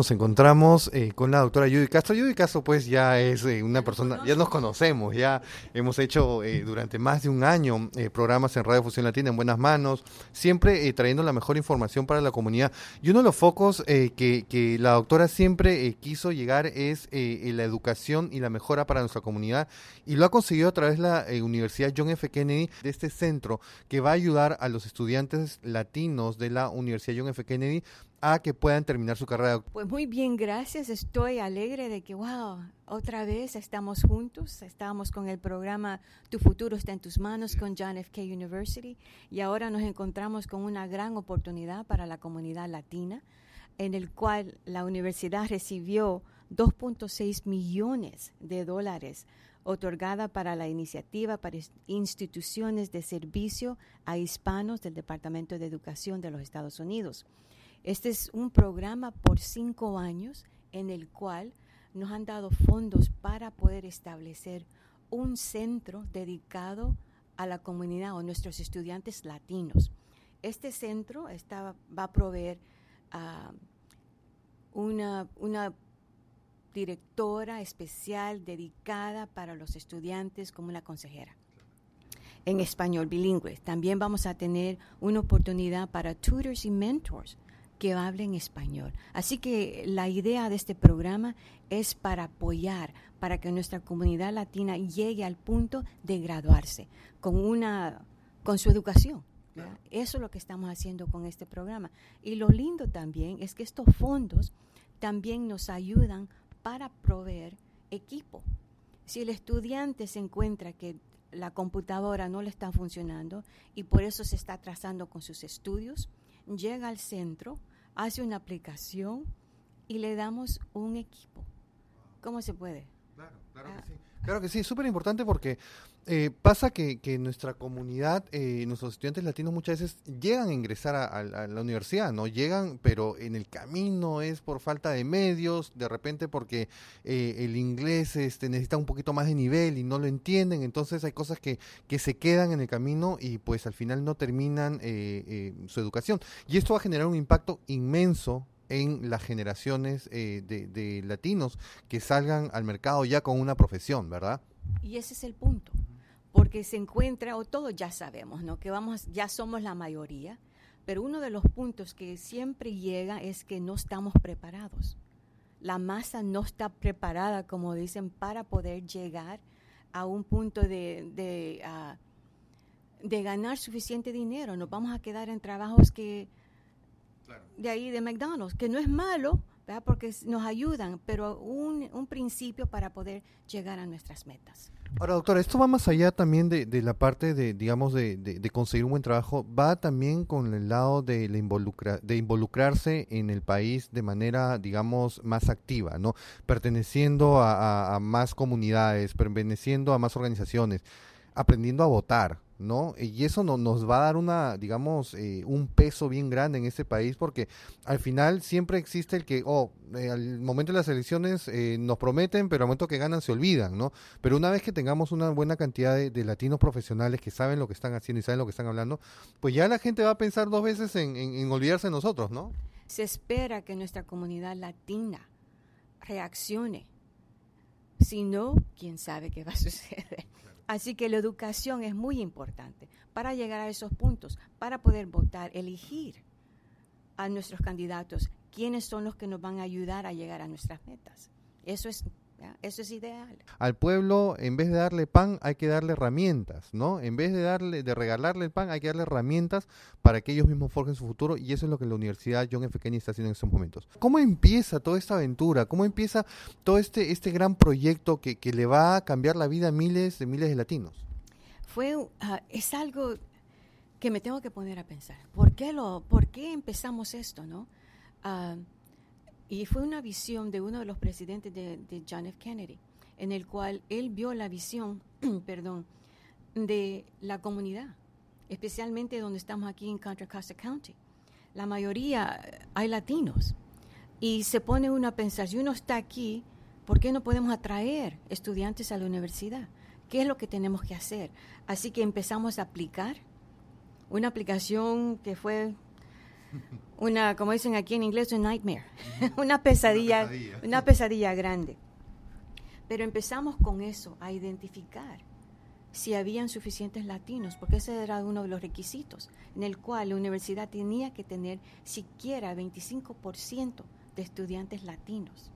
Nos encontramos eh, con la doctora Judy Castro. Judy Castro pues ya es eh, una persona, ya nos conocemos, ya hemos hecho eh, durante más de un año programas en Radio Fusión Latina en buenas manos, siempre trayendo la mejor información para la comunidad. Y uno de los focos que, que, la doctora siempre quiso llegar es la educación y la mejora para nuestra comunidad y lo ha conseguido a través de la Universidad John F. Kennedy, de este centro que va a ayudar a los estudiantes latinos de la Universidad John F. Kennedy a que puedan terminar su carrera? Pues muy bien, gracias. Estoy alegre de que, wow, otra vez estamos juntos. Estábamos con el programa Tu futuro está en tus manos con John F. K. University y ahora nos encontramos con una gran oportunidad para la comunidad latina, en el cual la universidad recibió 2.6 millones de dólares otorgada para la iniciativa para instituciones de servicio a hispanos del Departamento de Educación de los Estados Unidos. Este es un programa por cinco años en el cual nos han dado fondos para poder establecer un centro dedicado a la comunidad o nuestros estudiantes latinos. Este centro va a proveer una, una directora especial dedicada para los estudiantes como una consejera en español bilingüe. También vamos a tener una oportunidad para tutors y mentors que hablen español. Así que la idea de este programa es para apoyar, para que nuestra comunidad latina llegue al punto de graduarse con una con su educación. Eso es lo que estamos haciendo con este programa. Y lo lindo también es que estos fondos también nos ayudan para proveer equipo. Si el estudiante se encuentra que la computadora no le está funcionando y por eso se está atrasando con sus estudios, llega al centro, hace una aplicación y le damos un equipo. ¿Cómo se puede? Claro, claro que ah. sí. Claro que sí, súper importante porque eh, pasa que, que, nuestra comunidad, eh, nuestros estudiantes latinos muchas veces llegan a ingresar a, la universidad, ¿no? Llegan, pero en el camino es por falta de medios, de repente porque eh, el inglés este, necesita un poquito más de nivel y no lo entienden, entonces hay cosas que, que se quedan en el camino y pues al final no terminan su educación. Y esto va a generar un impacto inmenso en las generaciones de, de latinos que salgan al mercado ya con una profesión, ¿verdad? Y ese es el punto porque se encuentra, o todos ya sabemos, ¿no? Que vamos, ya somos la mayoría, pero uno de los puntos que siempre llega es que no estamos preparados. La masa no está preparada, como dicen, para poder llegar a un punto de, de, ah, de ganar suficiente dinero. Nos vamos a quedar en trabajos que de ahí de McDonald's, que no es malo, porque nos ayudan, pero un, un principio para poder llegar a nuestras metas. Ahora, doctora, esto va más allá también de, de la parte de, digamos, de, de, conseguir un buen trabajo, va también con el lado de, la involucra, de involucrarse en el país de manera, digamos, más activa, ¿no? Perteneciendo a, a más comunidades, perteneciendo a más organizaciones, aprendiendo a votar, ¿no? Y eso no, nos va a dar una, digamos, eh, un peso bien grande en este país porque al final siempre existe el que, oh, eh, al momento de las elecciones eh, nos prometen, pero al momento que ganan se olvidan, ¿no? Pero una vez que tengamos una buena cantidad de, latinos profesionales que saben lo que están haciendo y saben lo que están hablando, pues ya la gente va a pensar dos veces en, en olvidarse de nosotros, ¿no? Se espera que nuestra comunidad latina reaccione. Si no, quién sabe qué va a suceder. Así que la educación es muy importante para llegar a esos puntos, para poder votar, elegir a nuestros candidatos quiénes son los que nos van a ayudar a llegar a nuestras metas. Eso es eso es ideal. Al pueblo, en vez de darle pan, hay que darle herramientas, ¿no? En vez de darle, de regalarle el pan, hay que darle herramientas para que ellos mismos forjen su futuro y eso es lo que la Universidad John F. Kennedy está haciendo en estos momentos. ¿Cómo empieza toda esta aventura? ¿Cómo empieza todo este, este gran proyecto que, que le va a cambiar la vida a miles de miles de latinos? Fue, ah, es algo que me tengo que poner a pensar. ¿Por qué, lo, por qué empezamos esto, no? Uh, y fue una visión de uno de los presidentes de, John F. Kennedy, en el cual él vio la visión, perdón, de la comunidad, especialmente donde estamos aquí en Contra Costa County. La mayoría hay latinos. Y se pone uno a pensar, si uno está aquí, ¿por qué no podemos atraer estudiantes a la universidad? ¿Qué es lo que tenemos que hacer? Así que empezamos a aplicar una aplicación que fue una, como dicen aquí en inglés, un nightmare, una, pesadilla, una pesadilla, una pesadilla grande. Pero empezamos con eso, a identificar si habían suficientes latinos, porque ese era uno de los requisitos, en el cual la universidad tenía que tener siquiera 25% de estudiantes latinos.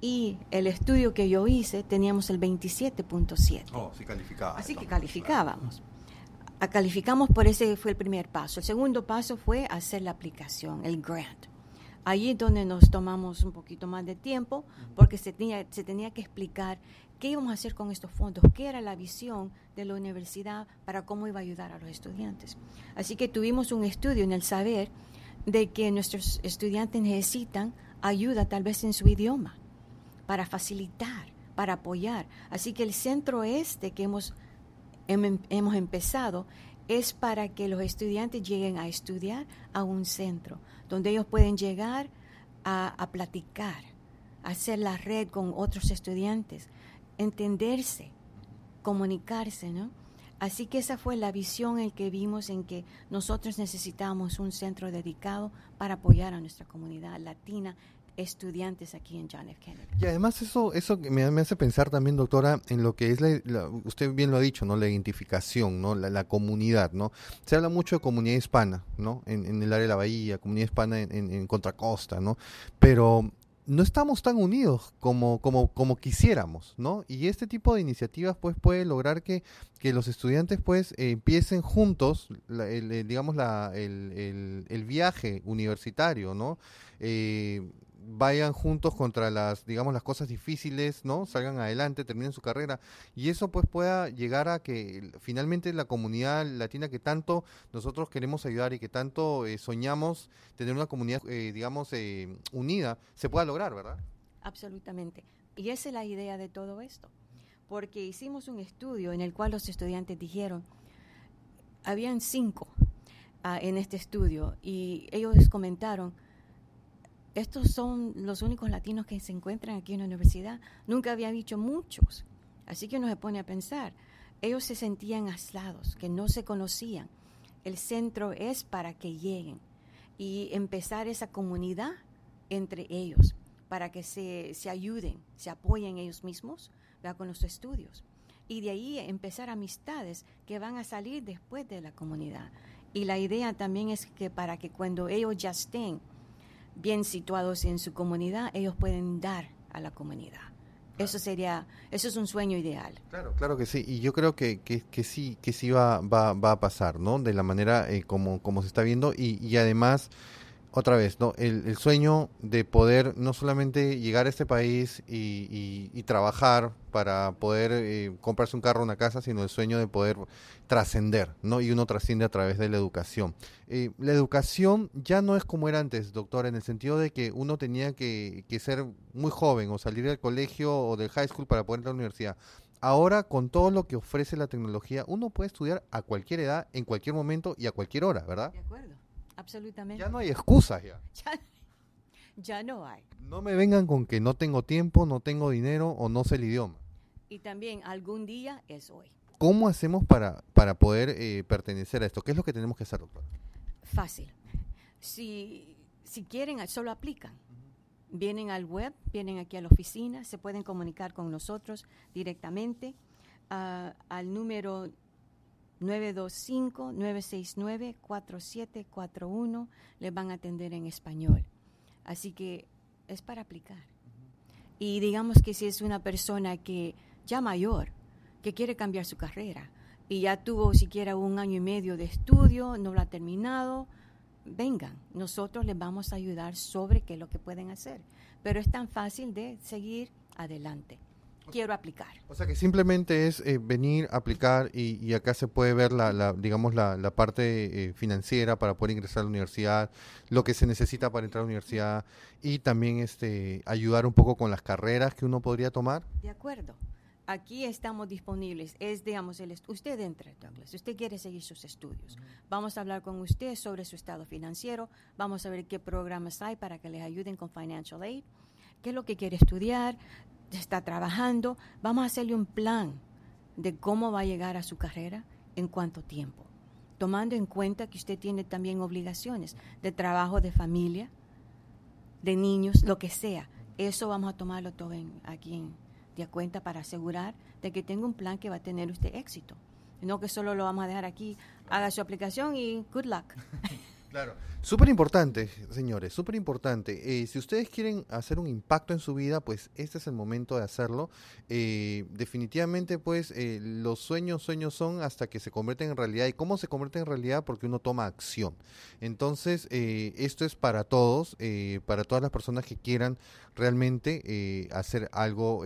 Y el estudio que yo hice teníamos el 27.7. Oh, sí calificaba. Así que calificábamos calificamos por ese fue el primer paso. El segundo paso fue hacer la aplicación, el grant. Allí es donde nos tomamos un poquito más de tiempo porque se tenía, se tenía que explicar qué íbamos a hacer con estos fondos, qué era la visión de la universidad para cómo iba a ayudar a los estudiantes. Así que tuvimos un estudio en el saber de que nuestros estudiantes necesitan ayuda tal vez en su idioma para facilitar, para apoyar. Así que el centro este que hemos hemos empezado es para que los estudiantes lleguen a estudiar a un centro donde ellos pueden llegar a, platicar, a hacer la red con otros estudiantes, entenderse, comunicarse, ¿no? Así que esa fue la visión en que vimos en que nosotros necesitamos un centro dedicado para apoyar a nuestra comunidad latina estudiantes aquí en John F. Kennedy. Y además eso eso me, hace pensar también, doctora, en lo que es, la, usted bien lo ha dicho, ¿no? La identificación, ¿no? La, comunidad, ¿no? Se habla mucho de comunidad hispana, ¿no? En, el área de la bahía, comunidad hispana en, en, Contracosta, ¿no? Pero no estamos tan unidos como, como, como quisiéramos, ¿no? Y este tipo de iniciativas pues puede lograr que, que los estudiantes pues empiecen juntos, el, digamos, la, el, el, viaje universitario, ¿no? Eh, vayan juntos contra las, digamos, las cosas difíciles, ¿no? Salgan adelante, terminen su carrera y eso pues pueda llegar a que finalmente la comunidad latina que tanto nosotros queremos ayudar y que tanto eh, soñamos tener una comunidad, eh, digamos, eh, unida, se pueda lograr, ¿verdad? Absolutamente. Y esa es la idea de todo esto, porque hicimos un estudio en el cual los estudiantes dijeron, habían cinco ah, en este estudio y ellos comentaron, estos son los únicos latinos que se encuentran aquí en la universidad. Nunca había dicho muchos. Así que uno se pone a pensar. Ellos se sentían aislados, que no se conocían. El centro es para que lleguen y empezar esa comunidad entre ellos, para que se, se ayuden, se apoyen ellos mismos con los estudios. Y de ahí empezar amistades que van a salir después de la comunidad. Y la idea también es que para que cuando ellos ya estén bien situados en su comunidad, ellos pueden dar a la comunidad. Eso sería, eso es un sueño ideal. Claro, claro que sí. Y yo creo que, que, que sí, que sí va, va, va, a pasar, ¿no? De la manera eh, como, como se está viendo. Y, y además, otra vez, ¿no? El, sueño de poder no solamente llegar a este país y, trabajar para poder eh, comprarse un carro una casa, sino el sueño de poder trascender, ¿no? Y uno trasciende a través de la educación. Eh, la educación ya no es como era antes, doctor, en el sentido de que uno tenía que, que ser muy joven o salir del colegio o del high school para poder ir a la universidad. Ahora, con todo lo que ofrece la tecnología, uno puede estudiar a cualquier edad, en cualquier momento y a cualquier hora, ¿verdad? De acuerdo. Absolutamente. Ya no hay excusas ya. ya. no hay. No me vengan con que no tengo tiempo, no tengo dinero o no sé el idioma. Y también algún día es hoy. ¿Cómo hacemos para, para poder eh, pertenecer a esto? ¿Qué es lo que tenemos que hacer, doctor? Fácil. Si, si quieren, solo aplican. Vienen al web, vienen aquí a la oficina, se pueden comunicar con nosotros directamente uh, al número 925-969-4741 les van a atender en español. Así que es para aplicar. Y digamos que si es una persona que ya mayor, que quiere cambiar su carrera y ya tuvo siquiera un año y medio de estudio, no lo ha terminado, vengan, nosotros les vamos a ayudar sobre qué es lo que pueden hacer. Pero es tan fácil de seguir adelante. Quiero aplicar. O sea que simplemente es eh, venir, aplicar y, y, acá se puede ver la, la digamos la, la parte eh, financiera para poder ingresar a la universidad, lo que se necesita para entrar a la universidad y también este ayudar un poco con las carreras que uno podría tomar. De acuerdo aquí estamos disponibles. Es, digamos, el usted entra, Douglas, usted quiere seguir sus estudios. Vamos a hablar con usted sobre su estado financiero, vamos a ver qué programas hay para que les ayuden con Financial Aid, qué es lo que quiere estudiar, está trabajando. Vamos a hacerle un plan de cómo va a llegar a su carrera en cuánto tiempo, tomando en cuenta que usted tiene también obligaciones de trabajo, de familia, de niños, lo que sea. Eso vamos a tomarlo todo en, aquí en, de cuenta para asegurar de que tenga un plan que va a tener usted éxito. No que solo lo vamos a dejar aquí, haga su aplicación y good luck. Claro. Súper importante, señores, súper importante. Eh, si ustedes quieren hacer un impacto en su vida, pues este es el momento de hacerlo. Eh, definitivamente, pues eh, los sueños, sueños son hasta que se convierten en realidad. ¿Y cómo se convierten en realidad? Porque uno toma acción. Entonces, esto es para todos, para todas las personas que quieran realmente hacer algo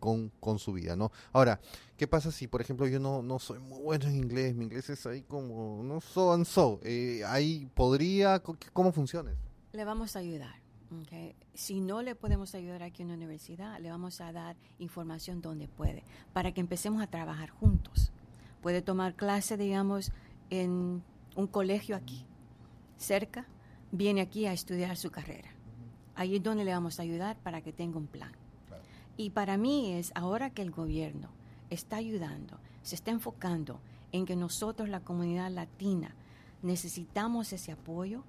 con, con su vida, ¿no? Ahora, ¿Qué pasa si, por ejemplo, yo no, no soy muy bueno en inglés? Mi inglés es ahí como, no so and so. Eh, ahí podría, ¿cómo funciona? Le vamos a ayudar. Si no le podemos ayudar aquí en la universidad, le vamos a dar información donde puede, para que empecemos a trabajar juntos. Puede tomar clase, digamos, en un colegio aquí, cerca, viene aquí a estudiar su carrera. Ahí es donde le vamos a ayudar para que tenga un plan. Y para mí es ahora que el gobierno está ayudando, se está enfocando en que nosotros, la comunidad latina, necesitamos ese apoyo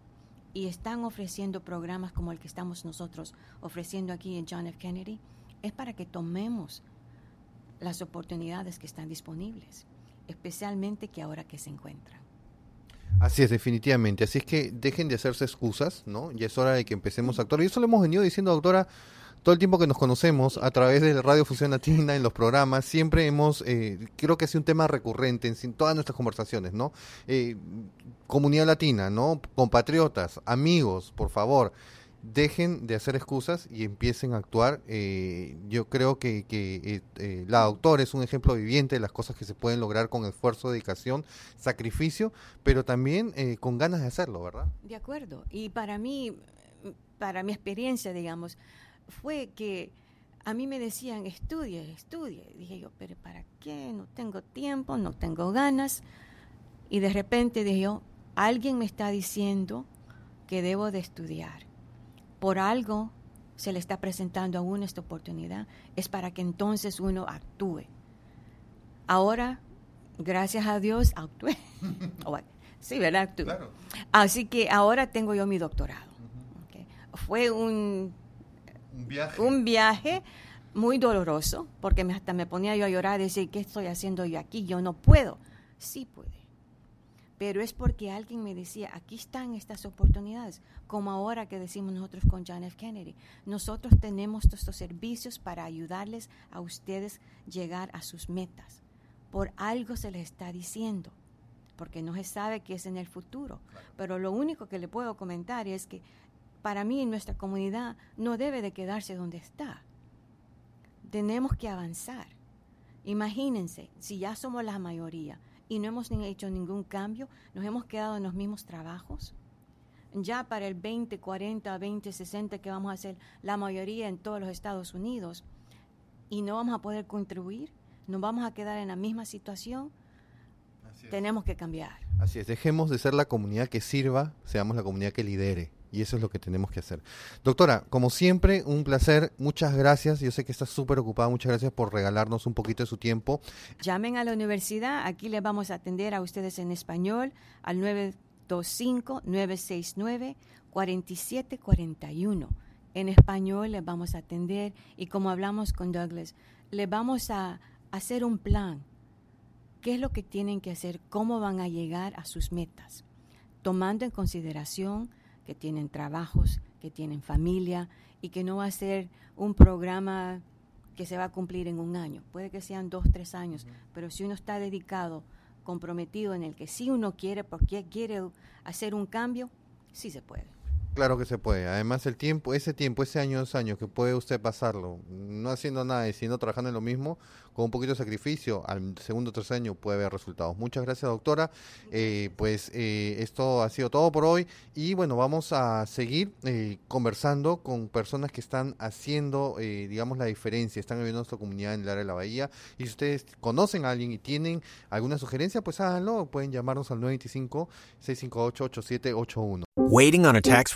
y están ofreciendo programas como el que estamos nosotros ofreciendo aquí en John F. Kennedy, es para que tomemos las oportunidades que están disponibles, especialmente que ahora que se encuentran. Así es, definitivamente. Así es que dejen de hacerse excusas, ¿no? Ya es hora de que empecemos a actuar. Y eso lo hemos venido diciendo, doctora, todo el tiempo que nos conocemos a través de Radio Fusión Latina, en los programas, siempre hemos, eh, creo que ha sido un tema recurrente en todas nuestras conversaciones, ¿no? Eh, comunidad latina, ¿no? Compatriotas, amigos, por favor, dejen de hacer excusas y empiecen a actuar. Eh, yo creo que, que la doctora es un ejemplo viviente de las cosas que se pueden lograr con esfuerzo, dedicación, sacrificio, pero también con ganas de hacerlo, ¿verdad? De acuerdo. Y para mí, para mi experiencia, digamos, fue que a mí me decían, estudie, estudie. dije yo, pero ¿para qué? No tengo tiempo, no tengo ganas. Y de repente dije yo, alguien me está diciendo que debo de estudiar. Por algo se le está presentando a uno esta oportunidad. Es para que entonces uno actúe. Ahora, gracias a Dios, actué. sí, ¿verdad? Así que ahora tengo yo mi doctorado. Fue un un viaje. muy doloroso, porque hasta me ponía yo a llorar y decir, ¿qué estoy haciendo yo aquí? Yo no puedo. Sí puede. Pero es porque alguien me decía, aquí están estas oportunidades, como ahora que decimos nosotros con John F. Kennedy. Nosotros tenemos estos servicios para ayudarles a ustedes llegar a sus metas. Por algo se les está diciendo, porque no se sabe qué es en el futuro. Pero lo único que le puedo comentar es que para mí nuestra comunidad no debe de quedarse donde está. Tenemos que avanzar. Imagínense, si ya somos la mayoría y no hemos hecho ningún cambio, nos hemos quedado en los mismos trabajos. Ya para el 20, 40, 20, 60 que vamos a hacer la mayoría en todos los Estados Unidos y no vamos a poder contribuir, nos vamos a quedar en la misma situación, tenemos que cambiar. Así es, dejemos de ser la comunidad que sirva, seamos la comunidad que lidere. Y eso es lo que tenemos que hacer. Doctora, como siempre, un placer. Muchas gracias. Yo sé que está súper ocupada. Muchas gracias por regalarnos un poquito de su tiempo. Llamen a la universidad. Aquí les vamos a atender a ustedes en español al 925-969-4741. En español les vamos a atender y como hablamos con Douglas, les vamos a hacer un plan. ¿Qué es lo que tienen que hacer? ¿Cómo van a llegar a sus metas? Tomando en consideración que tienen trabajos, que tienen familia y que no va a ser un programa que se va a cumplir en un año. Puede que sean dos, tres años, pero si uno está dedicado, comprometido en el que sí uno quiere, porque quiere hacer un cambio, sí se puede. Claro que se puede. Además, el tiempo, ese tiempo, ese año, dos años que puede usted pasarlo, no haciendo nada y sino trabajando en lo mismo, con un poquito de sacrificio, al segundo o tercer año puede haber resultados. Muchas gracias, doctora. Eh, pues eh, esto ha sido todo por hoy y bueno, vamos a seguir eh, conversando con personas que están haciendo, digamos, la diferencia, están viviendo nuestra comunidad en el área de la Bahía. Y si ustedes conocen a alguien y tienen alguna sugerencia, pues háganlo. Pueden llamarnos al 925-658-8781. Waiting on a tax